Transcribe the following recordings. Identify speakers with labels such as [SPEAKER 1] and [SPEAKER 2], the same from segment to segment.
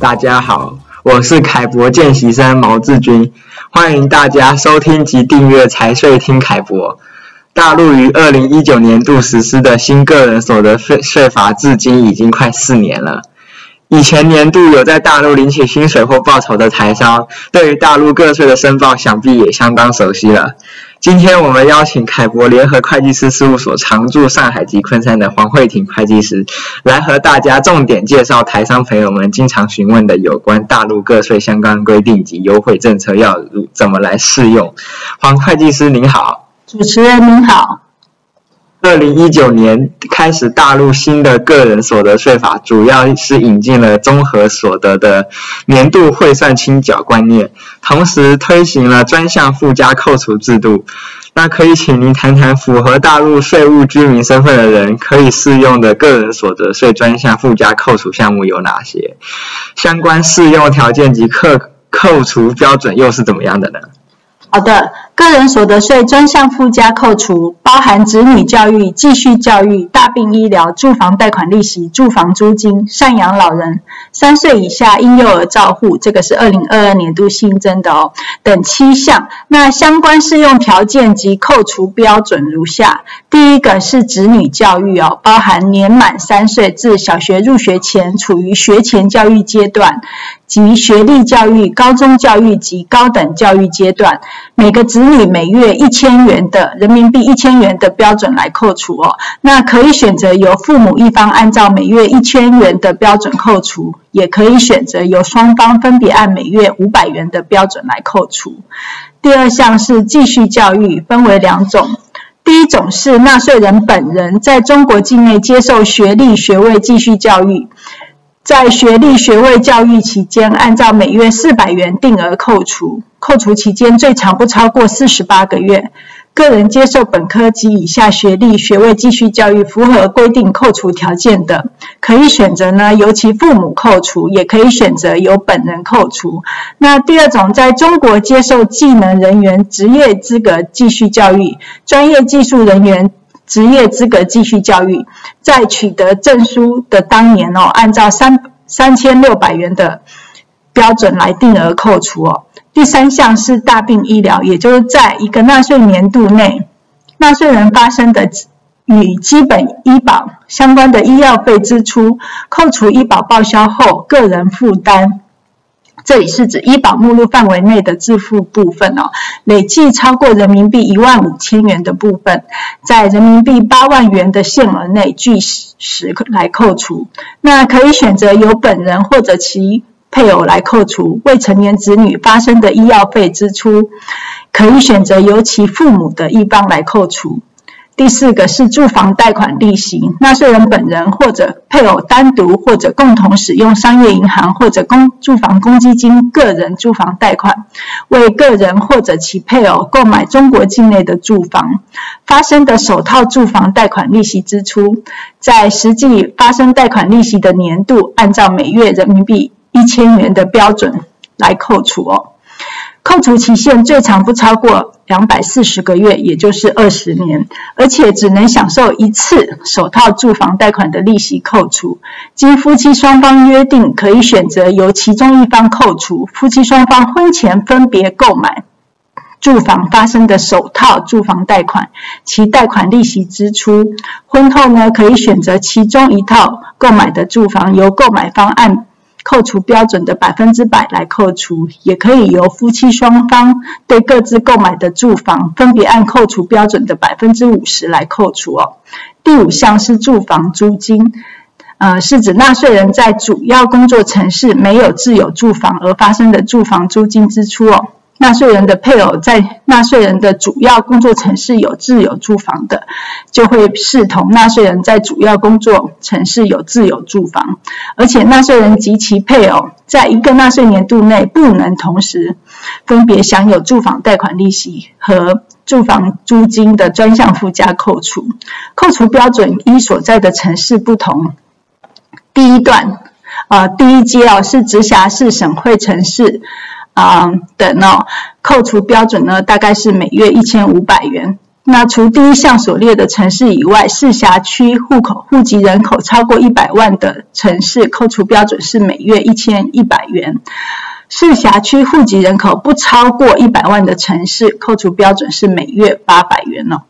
[SPEAKER 1] 大家好，我是凯博见习生毛志军，欢迎大家收听及订阅财税听凯博。大陆于二零一九年度实施的新个人所得税税法，至今已经快四年了。以前年度有在大陆领取薪水或报酬的台商，对于大陆个税的申报，想必也相当熟悉了。今天我们邀请凯博联合会计师事务所常驻上海及昆山的黄慧婷会计师，来和大家重点介绍台商朋友们经常询问的有关大陆个税相关规定及优惠政策要怎么来适用。黄会计师您好，
[SPEAKER 2] 主持人您好。
[SPEAKER 1] 二零一九年开始，大陆新的个人所得税法主要是引进了综合所得的年度汇算清缴观念，同时推行了专项附加扣除制度。那可以请您谈谈符合大陆税务居民身份的人可以适用的个人所得税专项附加扣除项目有哪些？相关适用条件及扣扣除标准又是怎么样的呢？
[SPEAKER 2] 好的，个人所得税专项附加扣除包含子女教育、继续教育、大病医疗、住房贷款利息、住房租金、赡养老人、三岁以下婴幼儿照护，这个是二零二二年度新增的哦，等七项。那相关适用条件及扣除标准如下：第一个是子女教育哦，包含年满三岁至小学入学前处于学前教育阶段。及学历教育、高中教育及高等教育阶段，每个子女每月一千元的人民币一千元的标准来扣除哦。那可以选择由父母一方按照每月一千元的标准扣除，也可以选择由双方分别按每月五百元的标准来扣除。第二项是继续教育，分为两种，第一种是纳税人本人在中国境内接受学历学位继续教育。在学历学位教育期间，按照每月四百元定额扣除，扣除期间最长不超过四十八个月。个人接受本科及以下学历学位继续教育，符合规定扣除条件的，可以选择呢由其父母扣除，也可以选择由本人扣除。那第二种，在中国接受技能人员职业资格继续教育，专业技术人员。职业资格继续教育，在取得证书的当年哦，按照三三千六百元的标准来定额扣除哦。第三项是大病医疗，也就是在一个纳税年度内，纳税人发生的与基本医保相关的医药费支出，扣除医保报销后个人负担。这里是指医保目录范围内的自付部分哦，累计超过人民币一万五千元的部分，在人民币八万元的限额内据实来扣除。那可以选择由本人或者其配偶来扣除。未成年子女发生的医药费支出，可以选择由其父母的一方来扣除。第四个是住房贷款利息，纳税人本人或者配偶单独或者共同使用商业银行或者公住房公积金个人住房贷款，为个人或者其配偶购买中国境内的住房，发生的首套住房贷款利息支出，在实际发生贷款利息的年度，按照每月人民币一千元的标准来扣除哦。扣除期限最长不超过两百四十个月，也就是二十年，而且只能享受一次首套住房贷款的利息扣除。经夫妻双方约定，可以选择由其中一方扣除。夫妻双方婚前分别购买住房发生的首套住房贷款，其贷款利息支出。婚后呢，可以选择其中一套购买的住房由购买方按。扣除标准的百分之百来扣除，也可以由夫妻双方对各自购买的住房分别按扣除标准的百分之五十来扣除哦。第五项是住房租金，呃，是指纳税人在主要工作城市没有自有住房而发生的住房租金支出哦。纳税人的配偶在纳税人的主要工作城市有自有住房的，就会视同纳税人在主要工作城市有自有住房，而且纳税人及其配偶在一个纳税年度内不能同时分别享有住房贷款利息和住房租金的专项附加扣除。扣除标准依所在的城市不同。第一段啊、第一阶啊是直辖市省会城市。啊、等哦，扣除标准呢，大概是每月一千五百元。那除第一项所列的城市以外，市辖区户口户籍人口超过一百万的城市，扣除标准是每月一千一百元；市辖区户籍人口不超过一百万的城市，扣除标准是每月八百元哦。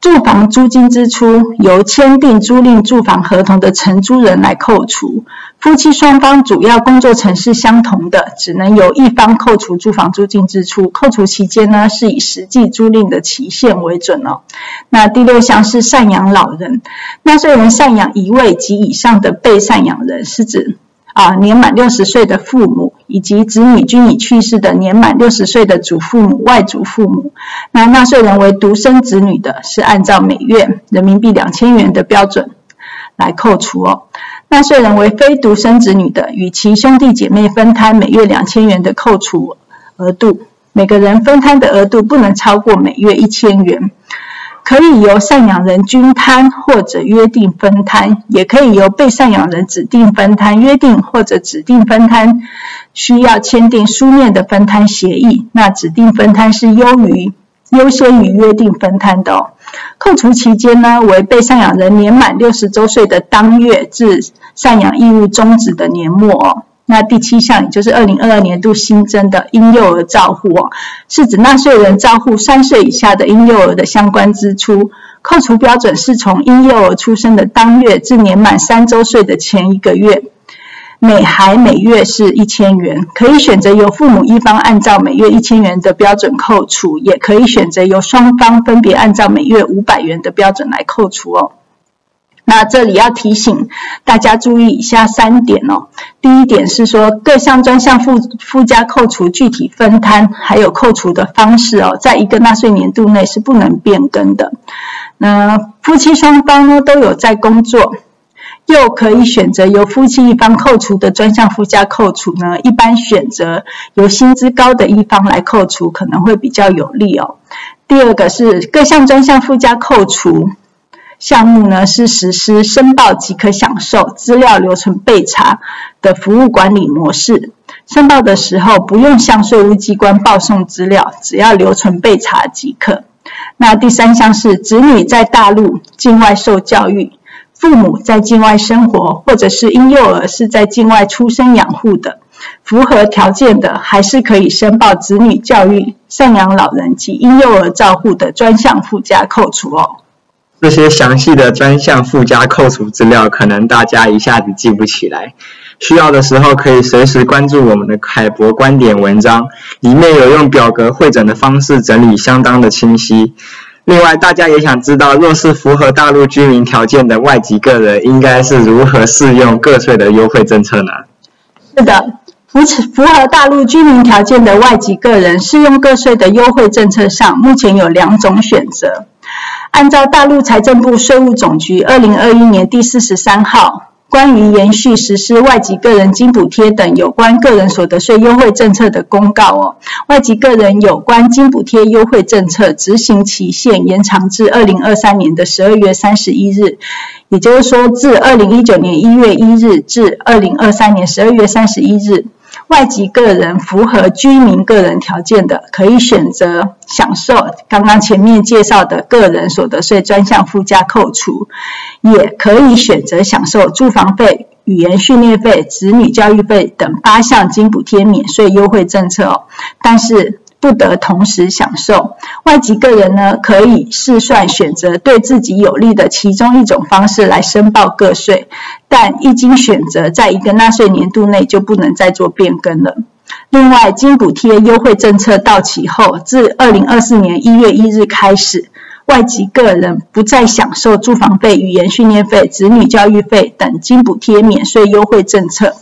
[SPEAKER 2] 住房租金支出由签订租赁住房合同的承租人来扣除，夫妻双方主要工作城市相同的，只能由一方扣除住房租金支出。扣除期间呢，是以实际租赁的期限为准哦。那第六项是赡养老人，纳税人赡养一位及以上的被赡养人，是指。啊，年满六十岁的父母以及子女均已去世的年满六十岁的祖父母、外祖父母，那纳税人为独生子女的，是按照每月人民币两千元的标准来扣除哦。纳税人为非独生子女的，与其兄弟姐妹分摊每月两千元的扣除额度，每个人分摊的额度不能超过每月一千元。可以由赡养人均摊或者约定分摊，也可以由被赡养人指定分摊、约定或者指定分摊，需要签订书面的分摊协议。那指定分摊是优于优先于约定分摊的哦。扣除期间呢，为被赡养人年满六十周岁的当月至赡养义务终止的年末哦。那第七项，也就是二零二二年度新增的婴幼儿照护哦，是指纳税人照护三岁以下的婴幼儿的相关支出，扣除标准是从婴幼儿出生的当月至年满三周岁的前一个月，每孩每月是一千元，可以选择由父母一方按照每月一千元的标准扣除，也可以选择由双方分别按照每月五百元的标准来扣除哦。那这里要提醒大家注意以下三点哦。第一点是说，各项专项附附加扣除具体分摊还有扣除的方式哦，在一个纳税年度内是不能变更的。那夫妻双方呢都有在工作，又可以选择由夫妻一方扣除的专项附加扣除呢，一般选择由薪资高的一方来扣除可能会比较有利哦。第二个是各项专项附加扣除。项目呢是实施申报即可享受资料留存备查的服务管理模式。申报的时候不用向税务机关报送资料，只要留存备查即可。那第三项是子女在大陆境外受教育，父母在境外生活，或者是婴幼儿是在境外出生养护的，符合条件的还是可以申报子女教育、赡养老人及婴幼儿照护的专项附加扣除哦。
[SPEAKER 1] 这些详细的专项附加扣除资料，可能大家一下子记不起来，需要的时候可以随时关注我们的凯博观点文章，里面有用表格汇整的方式整理，相当的清晰。另外，大家也想知道，若是符合大陆居民条件的外籍个人，应该是如何适用个税的优惠政策呢？
[SPEAKER 2] 是的，符符合大陆居民条件的外籍个人适用个税的优惠政策上，目前有两种选择。按照大陆财政部税务总局二零二一年第四十三号关于延续实施外籍个人津补贴等有关个人所得税优惠政策的公告哦，外籍个人有关津补贴优惠政策执行期限延长至二零二三年的十二月三十一日，也就是说，自二零一九年一月一日至二零二三年十二月三十一日。外籍个人符合居民个人条件的，可以选择享受刚刚前面介绍的个人所得税专项附加扣除，也可以选择享受住房费、语言训练费、子女教育费等八项津补贴免税优惠政策哦。但是，不得同时享受。外籍个人呢，可以试算选择对自己有利的其中一种方式来申报个税，但一经选择，在一个纳税年度内就不能再做变更了。另外，津补贴优惠政策到期后，自二零二四年一月一日开始，外籍个人不再享受住房费、语言训练费、子女教育费等津补贴免税优惠政策，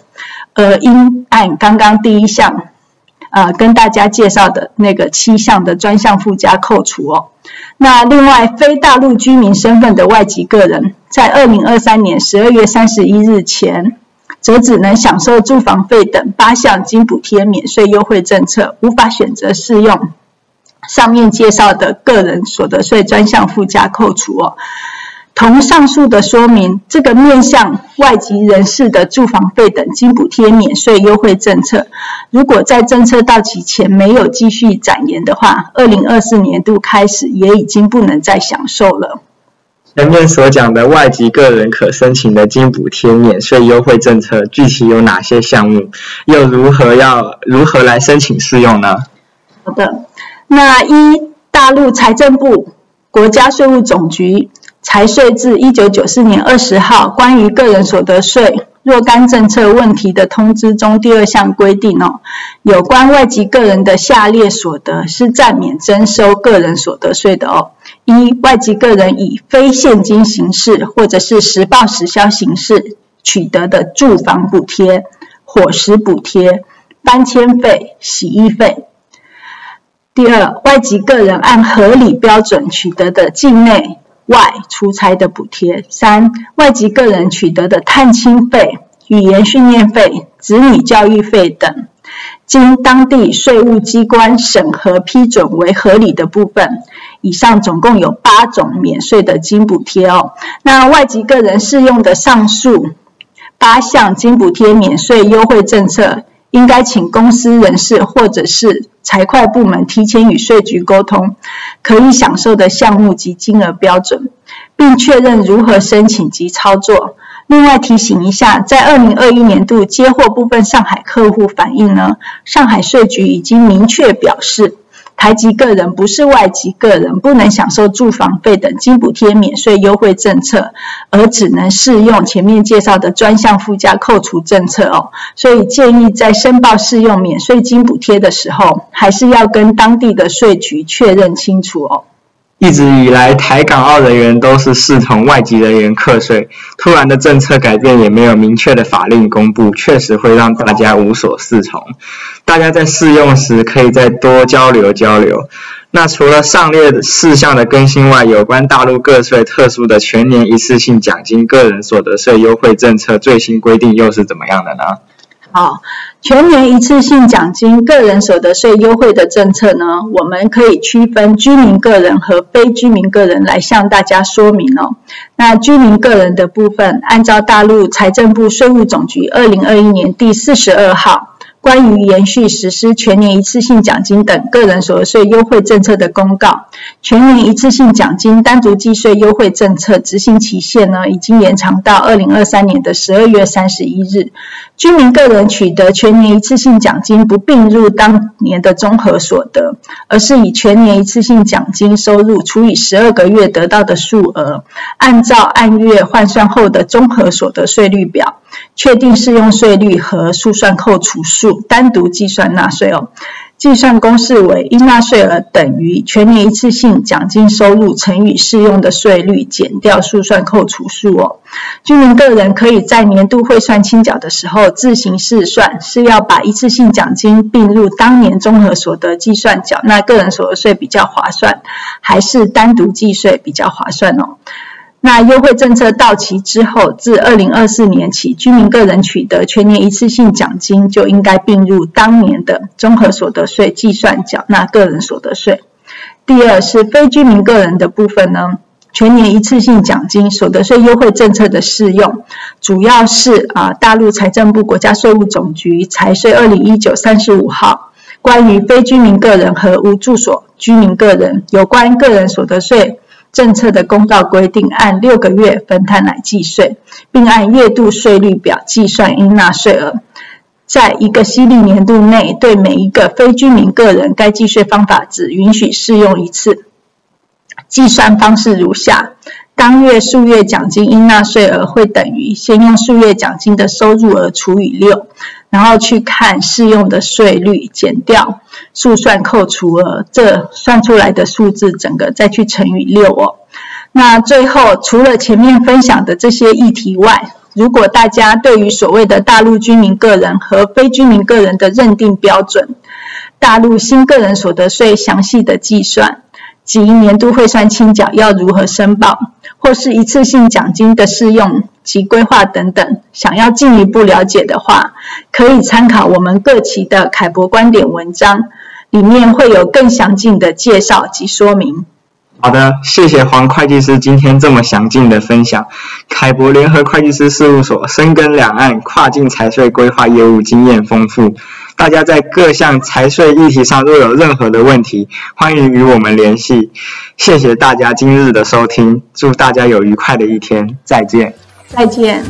[SPEAKER 2] 而应按刚刚第一项。呃，跟大家介绍的那个七项的专项附加扣除哦。那另外，非大陆居民身份的外籍个人，在二零二三年十二月三十一日前，则只能享受住房费等八项津补贴免税优惠政策，无法选择适用上面介绍的个人所得税专项附加扣除哦。同上述的说明，这个面向外籍人士的住房费等津补贴免税优惠政策，如果在政策到期前没有继续展延的话，二零二四年度开始也已经不能再享受了。
[SPEAKER 1] 前面所讲的外籍个人可申请的津补贴免税优惠政策，具体有哪些项目？又如何要如何来申请适用呢？
[SPEAKER 2] 好的，那一大陆财政部、国家税务总局。财税自一九九四年二十号关于个人所得税若干政策问题的通知中第二项规定哦，有关外籍个人的下列所得是暂免征收个人所得税的哦：一、外籍个人以非现金形式或者是实报实销形式取得的住房补贴、伙食补贴、搬迁费、洗衣费；第二，外籍个人按合理标准取得的境内外出差的补贴，三、外籍个人取得的探亲费、语言训练费、子女教育费等，经当地税务机关审核批准为合理的部分，以上总共有八种免税的津补贴哦。那外籍个人适用的上述八项津补贴免税优惠政策，应该请公司人事或者是财会部门提前与税局沟通，可以享受的项目及金额标准，并确认如何申请及操作。另外提醒一下，在二零二一年度接获部分上海客户反映呢，上海税局已经明确表示。台籍个人不是外籍个人，不能享受住房费等津补贴免税优惠政策，而只能适用前面介绍的专项附加扣除政策哦。所以建议在申报适用免税金补贴的时候，还是要跟当地的税局确认清楚哦。
[SPEAKER 1] 一直以来，台港澳人员都是视同外籍人员课税，突然的政策改变也没有明确的法令公布，确实会让大家无所适从。大家在试用时可以再多交流交流。那除了上列事项的更新外，有关大陆个税特殊的全年一次性奖金个人所得税优惠政策最新规定又是怎么样的呢？
[SPEAKER 2] 好，全年一次性奖金个人所得税优惠的政策呢，我们可以区分居民个人和非居民个人来向大家说明哦。那居民个人的部分，按照大陆财政部税务总局二零二一年第四十二号。关于延续实施全年一次性奖金等个人所得税优惠政策的公告，全年一次性奖金单独计税优惠政策执行期限呢，已经延长到二零二三年的十二月三十一日。居民个人取得全年一次性奖金不并入当年的综合所得，而是以全年一次性奖金收入除以十二个月得到的数额，按照按月换算后的综合所得税率表，确定适用税率和速算扣除数，单独计算纳税哦。计算公式为应纳税额等于全年一次性奖金收入乘以适用的税率减掉速算扣除数哦。居民个人可以在年度汇算清缴的时候自行试算，是要把一次性奖金并入当年综合所得计算缴纳个人所得税比较划算，还是单独计税比较划算哦？那优惠政策到期之后，自二零二四年起，居民个人取得全年一次性奖金就应该并入当年的综合所得税计算缴纳个人所得税。第二是非居民个人的部分呢，全年一次性奖金所得税优惠政策的适用，主要是啊大陆财政部国家税务总局财税二零一九三十五号关于非居民个人和无住所居民个人有关个人所得税。政策的公告规定，按六个月分摊来计税，并按月度税率表计算应纳税额。在一个犀利年度内，对每一个非居民个人，该计税方法只允许适用一次。计算方式如下：当月数月奖金应纳税额会等于先用数月奖金的收入额除以六。然后去看适用的税率，减掉速算扣除额，这算出来的数字，整个再去乘以六哦。那最后，除了前面分享的这些议题外，如果大家对于所谓的大陆居民个人和非居民个人的认定标准、大陆新个人所得税详细的计算及年度汇算清缴要如何申报，或是一次性奖金的适用及规划等等，想要进一步了解的话，可以参考我们各期的凯博观点文章，里面会有更详尽的介绍及说明。
[SPEAKER 1] 好的，谢谢黄会计师今天这么详尽的分享。凯博联合会计师事务所深耕两岸跨境财税规划业务，经验丰富。大家在各项财税议题上若有任何的问题，欢迎与我们联系。谢谢大家今日的收听，祝大家有愉快的一天，再见。
[SPEAKER 2] 再见。